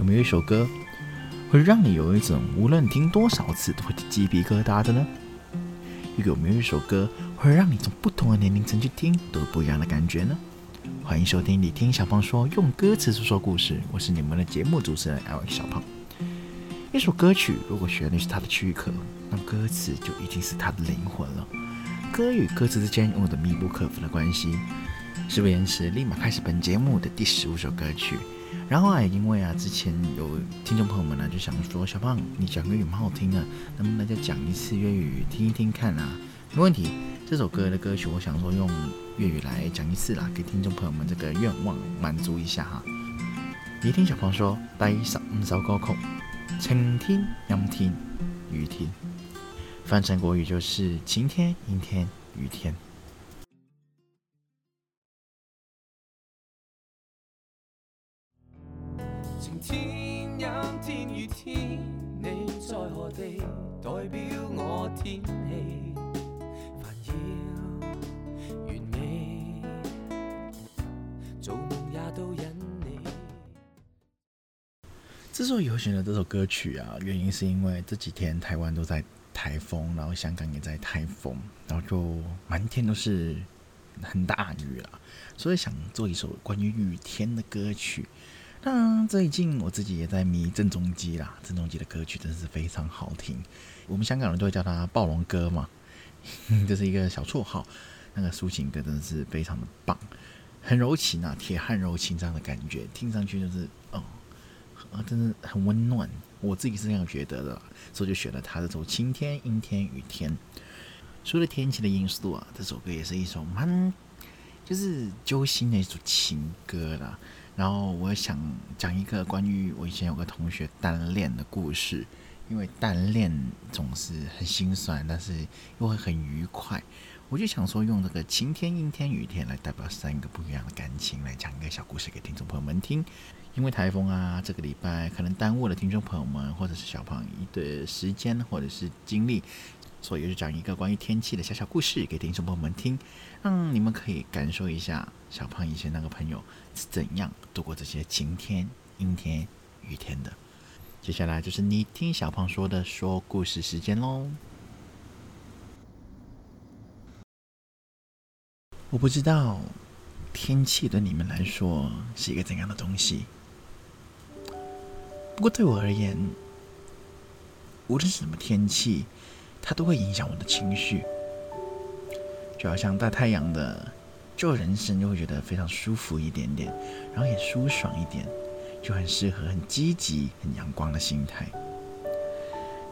有没有一首歌会让你有一种无论听多少次都会鸡皮疙瘩的呢？有没有一首歌会让你从不同的年龄层去听都有不一样的感觉呢？欢迎收听《你听小胖说》，用歌词诉说故事。我是你们的节目主持人 L 小胖。一首歌曲如果旋律是它的躯壳，那歌词就一定是它的灵魂了。歌与歌词之间拥有着密不可分的关系。事不宜迟，立马开始本节目的第十五首歌曲。然后啊，因为啊，之前有听众朋友们呢就想说，小胖你讲粤语蛮好听的，能不能再讲一次粤语听一听看啊？没问题，这首歌的歌曲，我想说用粤语来讲一次啦，给听众朋友们这个愿望满足一下哈。你听小胖说，第十五首歌曲，晴天、阴天、雨天，翻成国语就是晴天、阴天、雨天。之所以会选择这首歌曲啊，原因是因为这几天台湾都在台风，然后香港也在台风，然后就满天都是很大雨了，所以想做一首关于雨天的歌曲。那最近我自己也在迷郑中基啦，郑中基的歌曲真的是非常好听。我们香港人都会叫他暴龙哥嘛，这是一个小绰号。那个抒情歌真的是非常的棒，很柔情啊，铁汉柔情这样的感觉，听上去就是哦。啊，真的很温暖，我自己是这样觉得的，所以就选了他这首晴天、阴天、雨天。除了天气的因素啊，这首歌也是一首蛮就是揪心的一首情歌啦。然后我想讲一个关于我以前有个同学单恋的故事，因为单恋总是很心酸，但是又会很愉快。我就想说，用这个晴天、阴天、雨天来代表三个不一样的感情，来讲一个小故事给听众朋友们听。因为台风啊，这个礼拜可能耽误了听众朋友们或者是小胖一的时间或者是精力，所以就讲一个关于天气的小小故事给听众朋友们听，让你们可以感受一下小胖以前那个朋友是怎样度过这些晴天、阴天、雨天的。接下来就是你听小胖说的说故事时间喽。我不知道天气对你们来说是一个怎样的东西。不过对我而言，无论是什么天气，它都会影响我的情绪。就好像大太阳的，就人生就会觉得非常舒服一点点，然后也舒爽一点，就很适合很积极、很阳光的心态。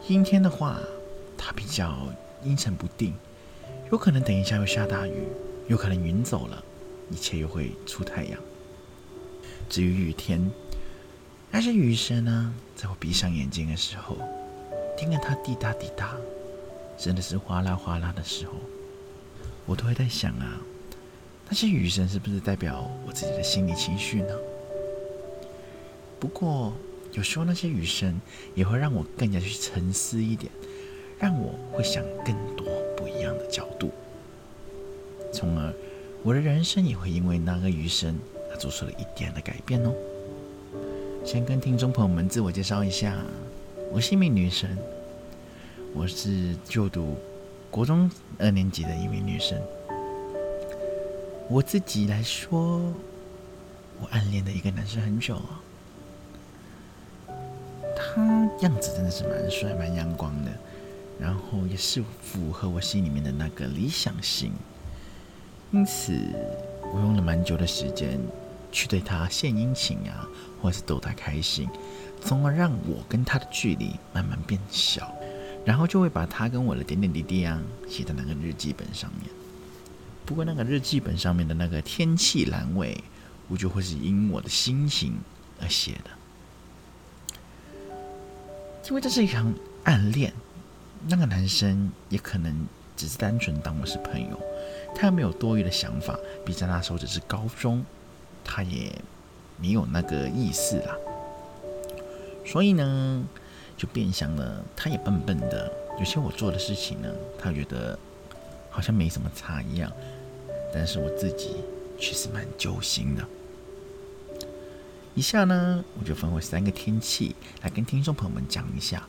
阴天的话，它比较阴沉不定，有可能等一下又下大雨，有可能云走了，一切又会出太阳。至于雨天，那些雨声呢，在我闭上眼睛的时候，听着它滴答滴答，真的是哗啦哗啦的时候，我都会在想啊，那些雨声是不是代表我自己的心理情绪呢？不过有时候那些雨声也会让我更加去沉思一点，让我会想更多不一样的角度，从而我的人生也会因为那个雨声而做出了一点的改变哦。先跟听众朋友们自我介绍一下，我是一名女生，我是就读国中二年级的一名女生。我自己来说，我暗恋的一个男生很久了，他样子真的是蛮帅、蛮阳光的，然后也是符合我心里面的那个理想型，因此我用了蛮久的时间。去对他献殷勤啊，或是逗他开心，从而让我跟他的距离慢慢变小，然后就会把他跟我的点点滴滴啊写在那个日记本上面。不过那个日记本上面的那个天气栏位，我就会是因我的心情而写的，因为这是一场暗恋，那个男生也可能只是单纯当我是朋友，他没有多余的想法，毕竟那时候只是高中。他也没有那个意思啦，所以呢，就变相了。他也笨笨的，有些我做的事情呢，他觉得好像没什么差一样，但是我自己却是蛮揪心的。以下呢，我就分为三个天气来跟听众朋友们讲一下，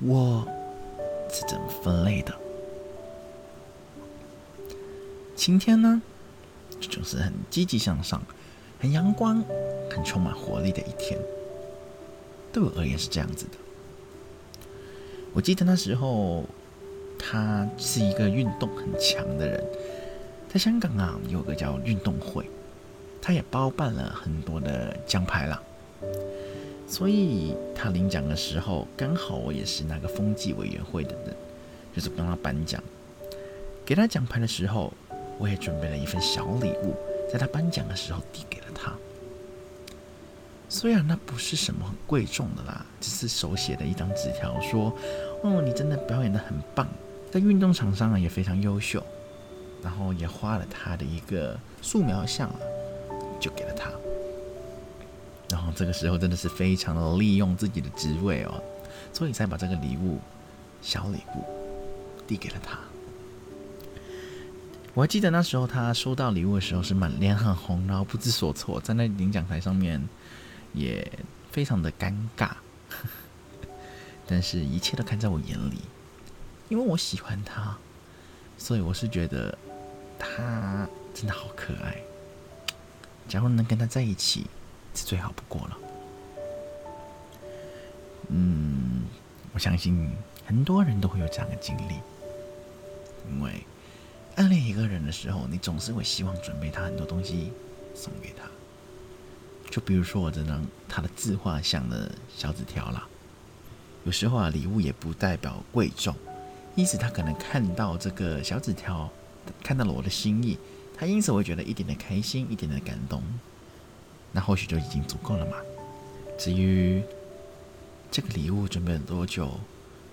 我是怎么分类的。晴天呢，这种是很积极向上、很阳光、很充满活力的一天，对我而言是这样子的。我记得那时候，他是一个运动很强的人，在香港啊，有个叫运动会。他也包办了很多的奖牌啦，所以他领奖的时候，刚好我也是那个风纪委员会的人，就是帮他颁奖。给他奖牌的时候，我也准备了一份小礼物，在他颁奖的时候递给了他。虽然那不是什么很贵重的啦，只是手写的一张纸条，说：“哦，你真的表演的很棒，在运动场上也非常优秀。”然后也画了他的一个素描像啊。就给了他，然后这个时候真的是非常的利用自己的职位哦，所以才把这个礼物小礼物递给了他。我还记得那时候他收到礼物的时候是满脸很红，然后不知所措，站在领奖台上面也非常的尴尬，但是一切都看在我眼里，因为我喜欢他，所以我是觉得他真的好可爱。假如能跟他在一起，是最好不过了。嗯，我相信很多人都会有这样的经历，因为暗恋一个人的时候，你总是会希望准备他很多东西送给他。就比如说我这张他的自画像的小纸条啦，有时候啊，礼物也不代表贵重，意思他可能看到这个小纸条，看到了我的心意。他因此会觉得一点点开心，一点点感动，那或许就已经足够了嘛。至于这个礼物准备了多久，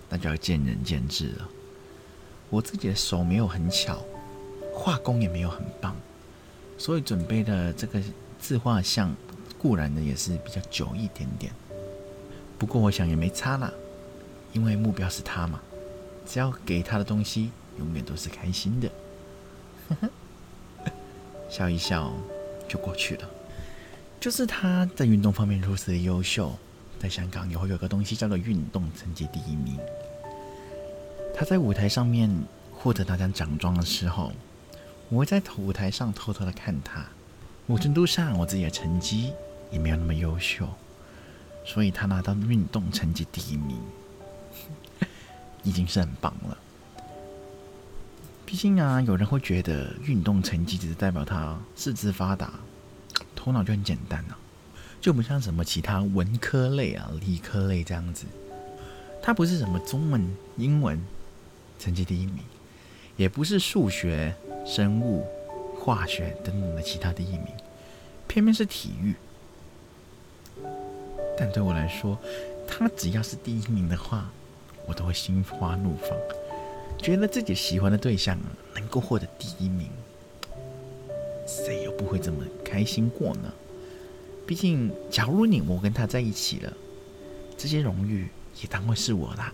那就要见仁见智了。我自己的手没有很巧，画工也没有很棒，所以准备的这个自画像固然的也是比较久一点点。不过我想也没差啦，因为目标是他嘛，只要给他的东西永远都是开心的。呵呵。笑一笑就过去了。就是他在运动方面如此的优秀，在香港也会有个东西叫做运动成绩第一名。他在舞台上面获得那张奖状的时候，我会在舞台上偷偷的看他。某程度上，我自己的成绩也没有那么优秀，所以他拿到运动成绩第一名，已经是很棒了。毕竟啊，有人会觉得运动成绩只是代表他四肢发达，头脑就很简单啊，就不像什么其他文科类啊、理科类这样子。他不是什么中文、英文成绩第一名，也不是数学、生物、化学等等的其他第一名，偏偏是体育。但对我来说，他只要是第一名的话，我都会心花怒放。觉得自己喜欢的对象能够获得第一名，谁又不会这么开心过呢？毕竟，假如你我跟他在一起了，这些荣誉也当会是我啦。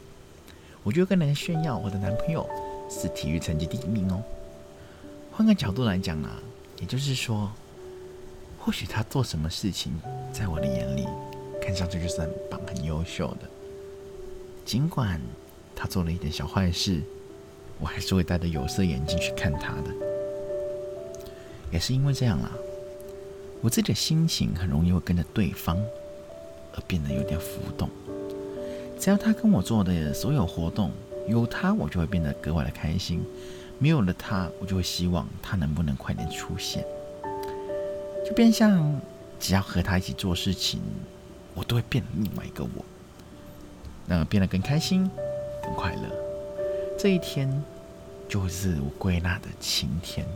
我就跟人家炫耀我的男朋友是体育成绩第一名哦。换个角度来讲啊，也就是说，或许他做什么事情，在我的眼里看上去就是很棒、很优秀的，尽管他做了一点小坏事。我还是会戴着有色眼镜去看他的，也是因为这样啦，我自己的心情很容易会跟着对方而变得有点浮动。只要他跟我做的所有活动有他，我就会变得格外的开心；没有了他，我就会希望他能不能快点出现。就变相，只要和他一起做事情，我都会变另外一个我，那变得更开心、更快乐。这一天。就会是我归纳的晴天。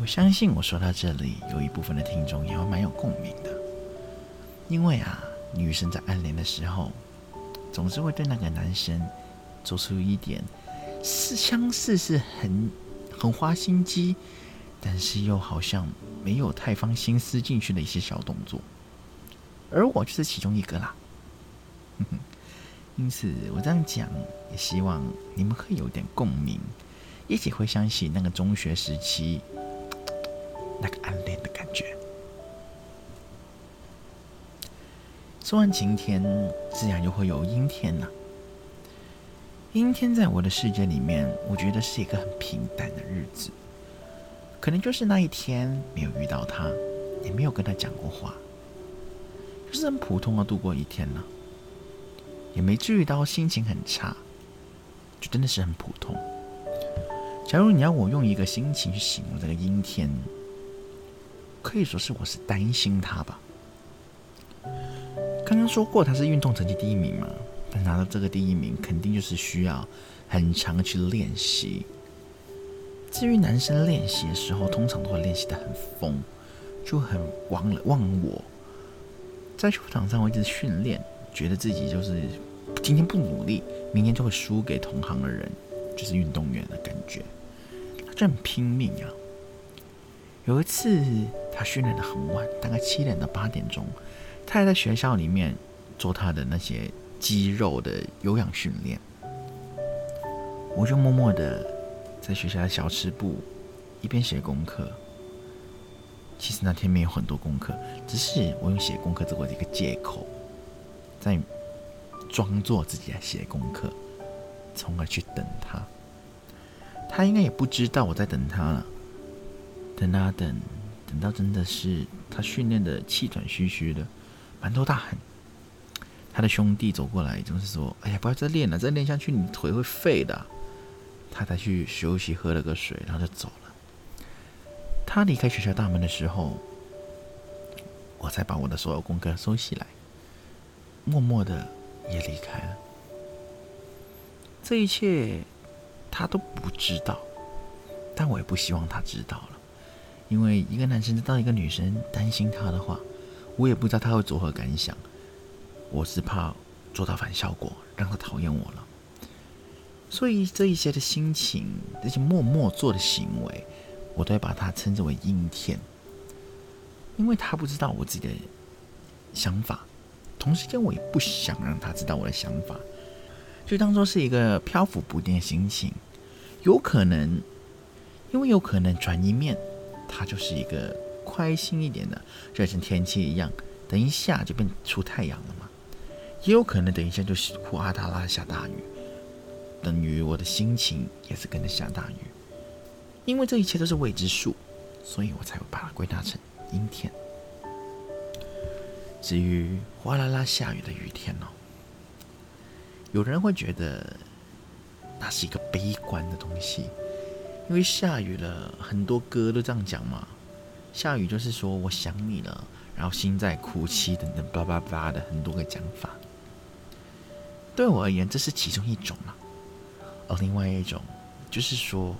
我相信我说到这里，有一部分的听众也会蛮有共鸣的。因为啊，女生在暗恋的时候，总是会对那个男生做出一点是相似是很很花心机，但是又好像没有太放心思进去的一些小动作。而我就是其中一个啦。因此，我这样讲，也希望你们会有点共鸣，一起回想起那个中学时期那个暗恋的感觉。说完晴天，自然就会有阴天了。阴天在我的世界里面，我觉得是一个很平淡的日子，可能就是那一天没有遇到他，也没有跟他讲过话，就是很普通的度过一天了，也没至于到心情很差，就真的是很普通。假如你要我用一个心情去形容这个阴天，可以说是我是担心他吧。刚刚说过他是运动成绩第一名嘛，但拿到这个第一名，肯定就是需要很长的去练习。至于男生练习的时候，通常都会练习的很疯，就很忘了忘我，在球场上会一直训练，觉得自己就是今天不努力，明天就会输给同行的人，就是运动员的感觉。他就很拼命啊。有一次他训练的很晚，大概七点到八点钟。他还在学校里面做他的那些肌肉的有氧训练，我就默默的在学校的小吃部一边写功课。其实那天没有很多功课，只是我用写功课作为一个借口，在装作自己在写功课，从而去等他。他应该也不知道我在等他了。等啊等，等到真的是他训练的气喘吁吁的。满头大汗，他的兄弟走过来，就是说：“哎呀，不要再练了，再练下去你腿会废的。”他才去休息，喝了个水，然后就走了。他离开学校大门的时候，我才把我的所有功课收起来，默默的也离开了。这一切他都不知道，但我也不希望他知道了，因为一个男生知道一个女生担心他的话。我也不知道他会作何感想，我是怕做到反效果，让他讨厌我了。所以这一些的心情，这些默默做的行为，我都会把它称之为阴天，因为他不知道我自己的想法，同时间我也不想让他知道我的想法，就当做是一个漂浮不定的心情，有可能，因为有可能转一面，他就是一个。开心一点的，就像天气一样，等一下就变出太阳了嘛。也有可能等一下就哗啦啦下大雨，等于我的心情也是跟着下大雨。因为这一切都是未知数，所以我才会把它归纳成阴天。至于哗啦啦下雨的雨天哦，有人会觉得那是一个悲观的东西，因为下雨了，很多歌都这样讲嘛。下雨就是说我想你了，然后心在哭泣等等，叭叭叭的很多个讲法。对我而言，这是其中一种嘛。而另外一种就是说，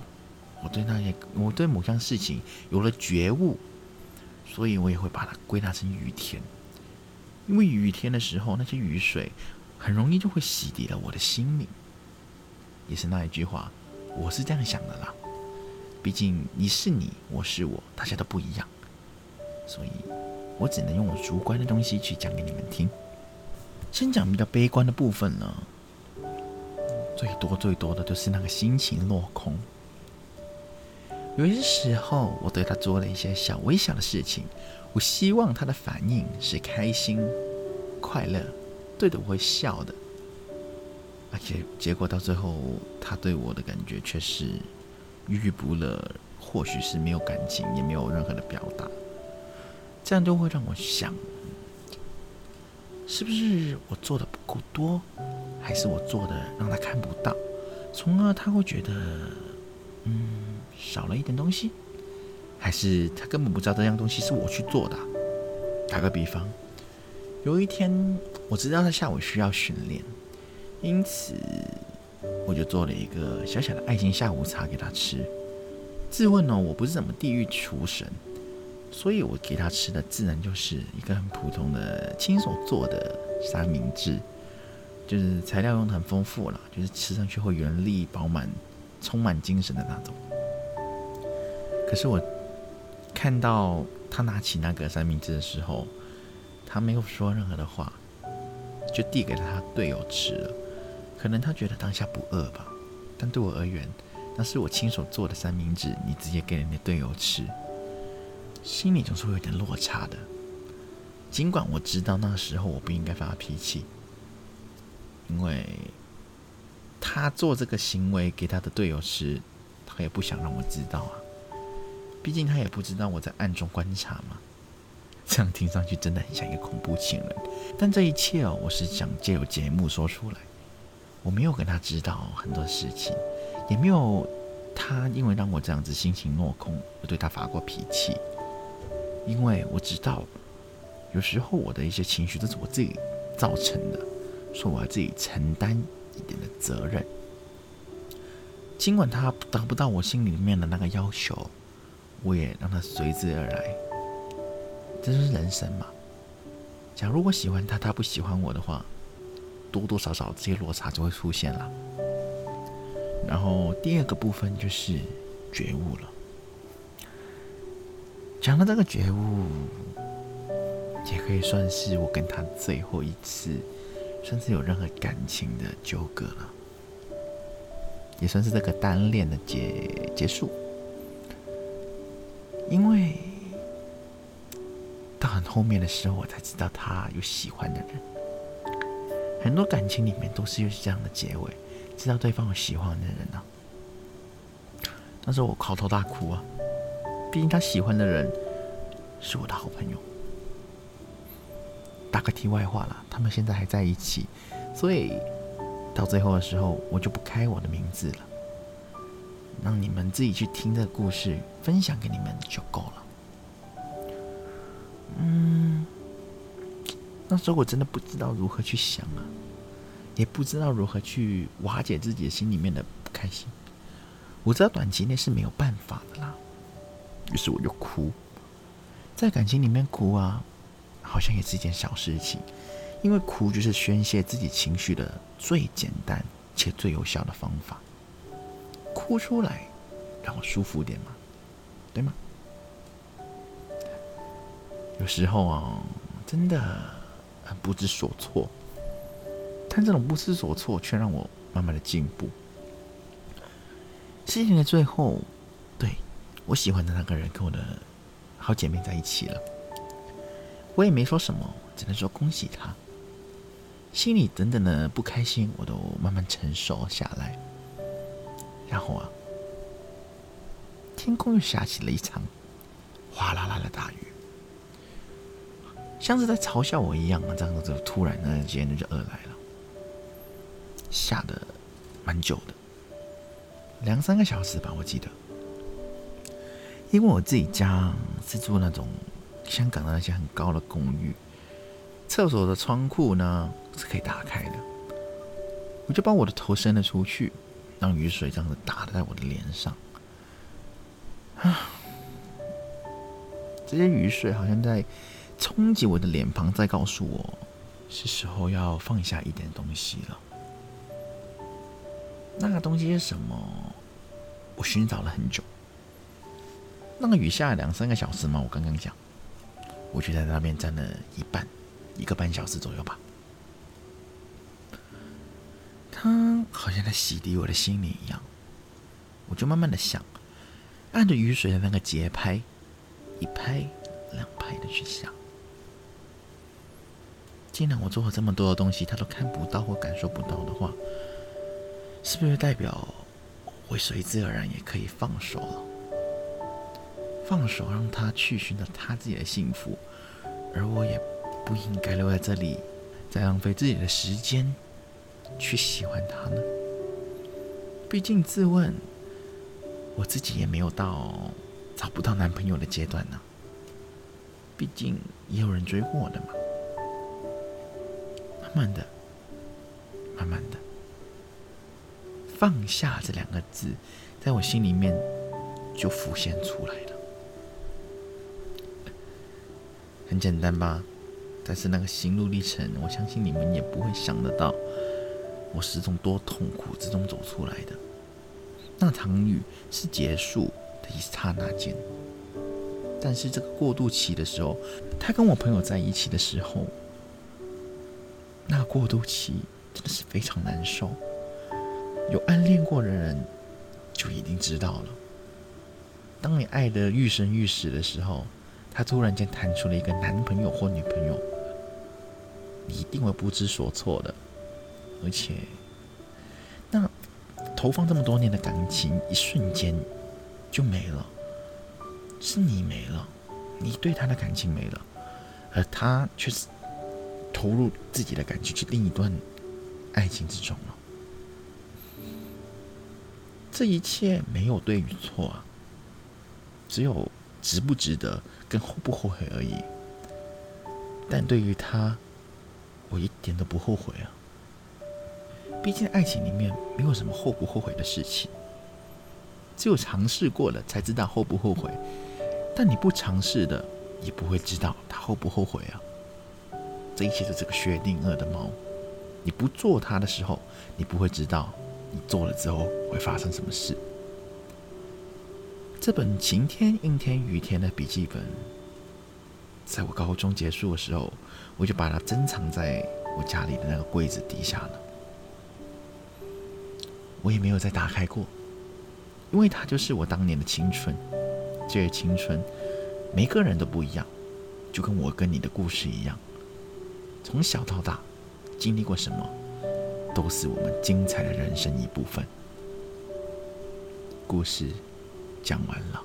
我对那些我对某项事情有了觉悟，所以我也会把它归纳成雨天。因为雨天的时候，那些雨水很容易就会洗涤了我的心灵。也是那一句话，我是这样想的啦。毕竟你是你，我是我，大家都不一样，所以我只能用我主观的东西去讲给你们听。先讲比较悲观的部分呢，最多最多的就是那个心情落空。有些时候，我对他做了一些小微小的事情，我希望他的反应是开心、快乐，对着我会笑的，而且结果到最后，他对我的感觉却是。郁郁不乐，或许是没有感情，也没有任何的表达，这样就会让我想，是不是我做的不够多，还是我做的让他看不到，从而他会觉得，嗯，少了一点东西，还是他根本不知道这样东西是我去做的。打个比方，有一天我知道他下午需要训练，因此。我就做了一个小小的爱心下午茶给他吃。自问呢，我不是什么地狱厨神，所以我给他吃的自然就是一个很普通的亲手做的三明治，就是材料用的很丰富了，就是吃上去会原力饱满、充满精神的那种。可是我看到他拿起那个三明治的时候，他没有说任何的话，就递给了他队友吃了。可能他觉得当下不饿吧，但对我而言，那是我亲手做的三明治，你直接给人家队友吃，心里总是会有点落差的。尽管我知道那时候我不应该发脾气，因为他做这个行为给他的队友时，他也不想让我知道啊。毕竟他也不知道我在暗中观察嘛。这样听上去真的很像一个恐怖情人，但这一切哦，我是想借由节目说出来。我没有跟他知道很多事情，也没有他因为让我这样子心情落空而对他发过脾气。因为我知道，有时候我的一些情绪都是我自己造成的，所以我要自己承担一点的责任。尽管他达不到我心里面的那个要求，我也让他随之而来。这就是人生嘛。假如我喜欢他，他不喜欢我的话，多多少少这些落差就会出现了。然后第二个部分就是觉悟了。讲到这个觉悟，也可以算是我跟他最后一次，算是有任何感情的纠葛了，也算是这个单恋的结结束，因为。到很后面的时候，我才知道他有喜欢的人。很多感情里面都是有这样的结尾，知道对方有喜欢的人呢。那时候我嚎啕大哭啊，毕竟他喜欢的人是我的好朋友。打个题外话了，他们现在还在一起，所以到最后的时候，我就不开我的名字了，让你们自己去听这个故事，分享给你们就够了。嗯，那时候我真的不知道如何去想啊，也不知道如何去瓦解自己心里面的不开心。我知道短期内是没有办法的啦，于是我就哭，在感情里面哭啊，好像也是一件小事情，因为哭就是宣泄自己情绪的最简单且最有效的方法。哭出来，让我舒服点嘛，对吗？有时候啊，真的很不知所措，但这种不知所措却让我慢慢的进步。事情的最后，我喜欢的那个人跟我的好姐妹在一起了，我也没说什么，只能说恭喜他。心里等等的不开心，我都慢慢承受下来。然后啊，天空又下起了一场哗啦啦的大雨。像是在嘲笑我一样啊！这样子就突然呢，间就饿来了，下的蛮久的，两三个小时吧，我记得。因为我自己家是住那种香港的那些很高的公寓，厕所的窗户呢是可以打开的，我就把我的头伸了出去，让雨水这样子打在我的脸上。啊，这些雨水好像在。冲击我的脸庞，在告诉我，是时候要放下一点东西了。那个东西是什么？我寻找了很久。那个雨下了两三个小时吗？我刚刚讲，我就在那边站了一半，一个半小时左右吧。它好像在洗涤我的心灵一样。我就慢慢的想，按着雨水的那个节拍，一拍两拍的去想。既然我做了这么多的东西，他都看不到或感受不到的话，是不是代表会随之而然也可以放手了？放手让他去寻找他自己的幸福，而我也不应该留在这里，再浪费自己的时间去喜欢他呢？毕竟自问，我自己也没有到找不到男朋友的阶段呢。毕竟也有人追过我的嘛。慢慢的，慢慢的，放下这两个字，在我心里面就浮现出来了。很简单吧？但是那个心路历程，我相信你们也不会想得到，我是从多痛苦之中走出来的。那场雨是结束的一刹那间，但是这个过渡期的时候，他跟我朋友在一起的时候。那过渡期真的是非常难受，有暗恋过的人就一定知道了。当你爱的欲生欲死的时候，他突然间弹出了一个男朋友或女朋友，你一定会不知所措的。而且，那投放这么多年的感情，一瞬间就没了，是你没了，你对他的感情没了，而他却是投入自己的感情去另一段爱情之中了。这一切没有对与错啊，只有值不值得跟后不后悔而已。但对于他，我一点都不后悔啊。毕竟爱情里面没有什么后不后悔的事情，只有尝试过了才知道后不后悔。但你不尝试的，也不会知道他后不后悔啊。这一切是这个薛定谔的猫，你不做它的时候，你不会知道。你做了之后会发生什么事？这本晴天、阴天、雨天的笔记本，在我高中结束的时候，我就把它珍藏在我家里的那个柜子底下了。我也没有再打开过，因为它就是我当年的青春。这些青春，每个人都不一样，就跟我跟你的故事一样，从小到大经历过什么。都是我们精彩的人生一部分。故事讲完了，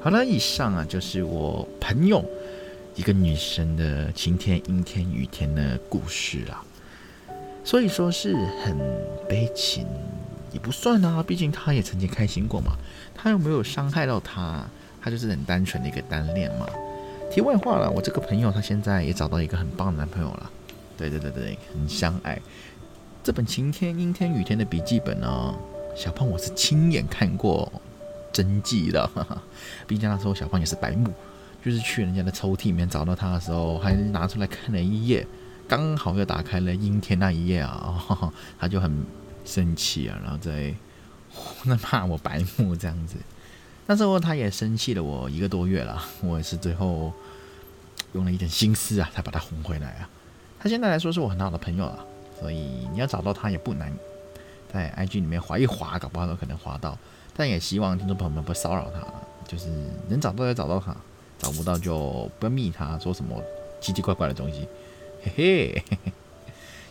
好了，以上啊就是我朋友一个女生的晴天、阴天、雨天的故事啦。所以说是很悲情，也不算啊，毕竟她也曾经开心过嘛。她又没有伤害到她，她就是很单纯的一个单恋嘛。题外话了，我这个朋友她现在也找到一个很棒的男朋友了。对对对对，很相爱。这本晴天、阴天、雨天的笔记本呢，小胖我是亲眼看过真迹的。毕竟那时候小胖也是白目，就是去人家的抽屉里面找到他的时候，还拿出来看了一页，刚好又打开了阴天那一页啊，他就很生气啊，然后在那骂我白目这样子。那时候他也生气了我一个多月了，我也是最后用了一点心思啊，才把他哄回来啊。他现在来说是我很好的朋友了，所以你要找到他也不难，在 IG 里面划一划，搞不好都可能划到。但也希望听众朋友们不骚扰他，就是能找到就找到他，找不到就不要密他，说什么奇奇怪怪的东西。嘿嘿，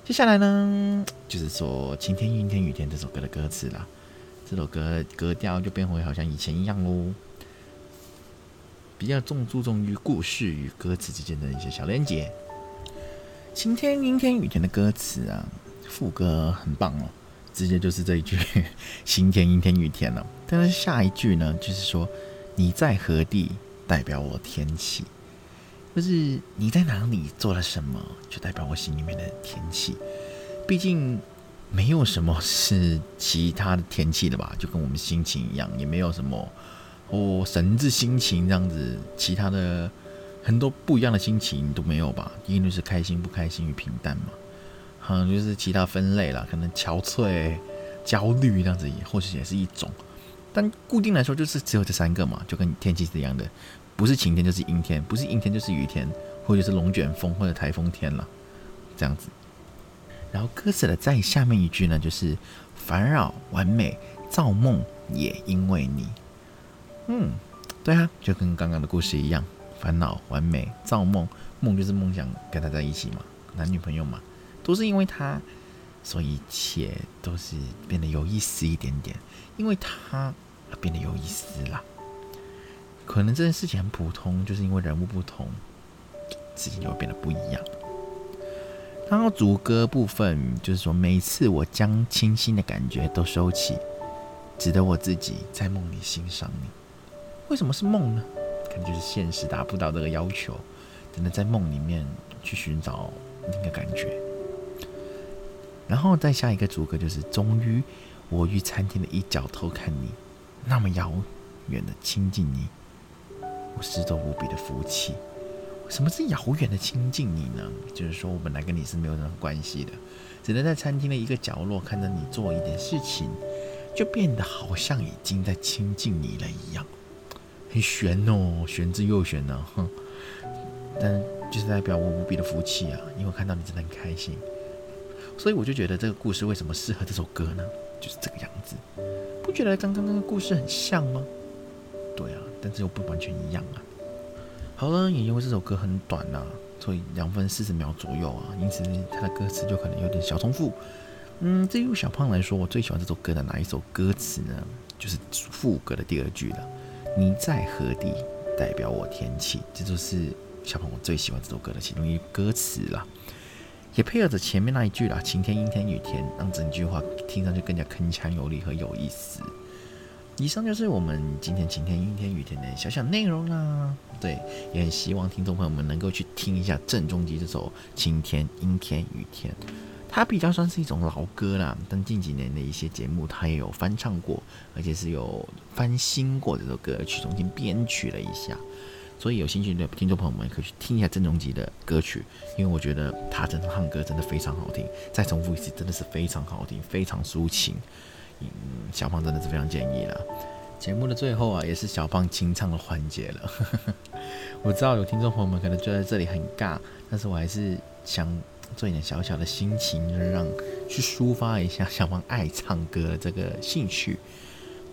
接下来呢，就是说晴天、阴天、雨天这首歌的歌词啦。这首歌格调就变回好像以前一样喽，比较重注重于故事与歌词之间的一些小连接。晴天、阴天、雨天的歌词啊，副歌很棒哦，直接就是这一句“ 晴天、阴天、雨天”了。但是下一句呢，就是说你在何地，代表我天气，就是你在哪里做了什么，就代表我心里面的天气。毕竟没有什么是其他的天气的吧，就跟我们心情一样，也没有什么哦神志心情这样子，其他的。很多不一样的心情都没有吧？一律是开心、不开心与平淡嘛。嗯，就是其他分类了，可能憔悴、焦虑这样子，或许也是一种。但固定来说，就是只有这三个嘛，就跟天气是一样的，不是晴天就是阴天，不是阴天就是雨天，或者是龙卷风或者台风天了，这样子。然后歌词的再下面一句呢，就是烦扰、完美、造梦，也因为你。嗯，对啊，就跟刚刚的故事一样。烦恼、完美、造梦，梦就是梦想跟他在一起嘛，男女朋友嘛，都是因为他，所以一切都是变得有意思一点点，因为他而变得有意思啦。可能这件事情很普通，就是因为人物不同，事情就会变得不一样。然后主歌部分就是说，每次我将清新的感觉都收起，只得我自己在梦里欣赏你。为什么是梦呢？可能就是现实达不到这个要求，只能在梦里面去寻找那个感觉。然后再下一个主歌就是：终于，我于餐厅的一角偷看你，那么遥远的亲近你，我失落无比的福气。什么是遥远的亲近你呢？就是说我本来跟你是没有任何关系的，只能在餐厅的一个角落看着你做一点事情，就变得好像已经在亲近你了一样。很玄哦，玄之又玄呢，哼！但就是代表我无比的福气啊，因为我看到你真的很开心，所以我就觉得这个故事为什么适合这首歌呢？就是这个样子，不觉得刚刚那个故事很像吗？对啊，但是又不完全一样啊。好了，也因为这首歌很短啊，所以两分四十秒左右啊，因此它的歌词就可能有点小重复。嗯，对于小胖来说，我最喜欢这首歌的哪一首歌词呢？就是副歌的第二句了。你在何地？代表我天气，这就是小胖我最喜欢这首歌的其中一歌词了。也配合着前面那一句啦，晴天、阴天、雨天，让整句话听上去更加铿锵有力和有意思。以上就是我们今天晴天、阴天、雨天的小小内容啦。对，也很希望听众朋友们能够去听一下郑中基这首《晴天、阴天、雨天》。它比较算是一种老歌啦，但近几年的一些节目，它也有翻唱过，而且是有翻新过这首歌曲，重新编曲了一下。所以有兴趣的听众朋友们可以去听一下郑中基的歌曲，因为我觉得他的唱歌真的非常好听。再重复一次，真的是非常好听，非常抒情。嗯，小胖真的是非常建议了。节目的最后啊，也是小胖清唱的环节了。我知道有听众朋友们可能觉得这里很尬，但是我还是想。做一点小小的心情，让去抒发一下小胖爱唱歌的这个兴趣。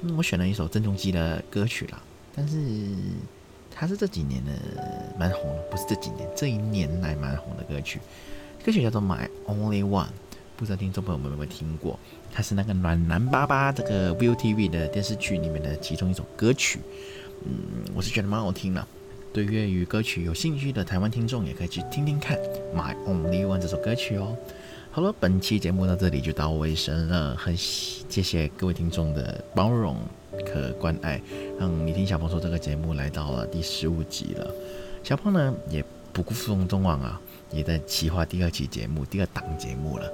嗯，我选了一首郑中基的歌曲啦，但是它是这几年的蛮红的，不是这几年，这一年来蛮红的歌曲。歌曲叫做《My Only One》，不知道听众朋友们有没有听过？它是那个暖男爸爸这个 ViuTV 的电视剧里面的其中一首歌曲。嗯，我是觉得蛮好听的。对粤语歌曲有兴趣的台湾听众也可以去听听看《My Only One》这首歌曲哦。好了，本期节目到这里就到尾声了，很谢谢各位听众的包容和关爱，嗯你听小胖说这个节目来到了第十五集了。小胖呢也不负众众望啊，也在企划第二期节目、第二档节目了，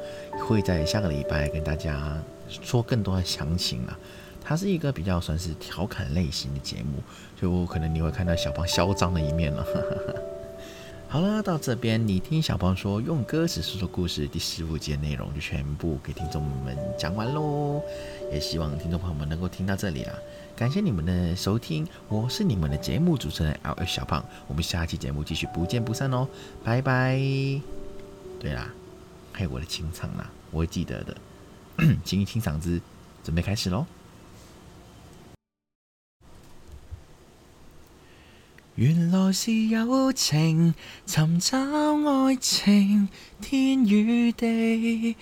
会在下个礼拜跟大家说更多的详情了。它是一个比较算是调侃类型的节目，就可能你会看到小胖嚣张的一面了。好了，到这边你听小胖说用歌词说说故事第十五集内容就全部给听众们讲完喽，也希望听众朋友们能够听到这里啦。感谢你们的收听，我是你们的节目主持人 L F 小胖，我们下期节目继续不见不散哦，拜拜。对啦，还有我的清唱啦，我会记得的，请你清嗓子，准备开始喽。原来是友情，寻找爱情，天与地，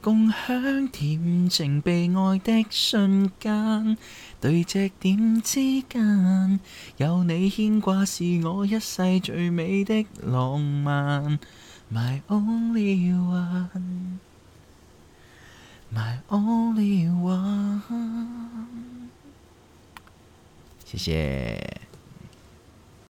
共享甜情被爱的瞬间，对只点之间，有你牵挂是我一世最美的浪漫。My only one，My only one，谢谢。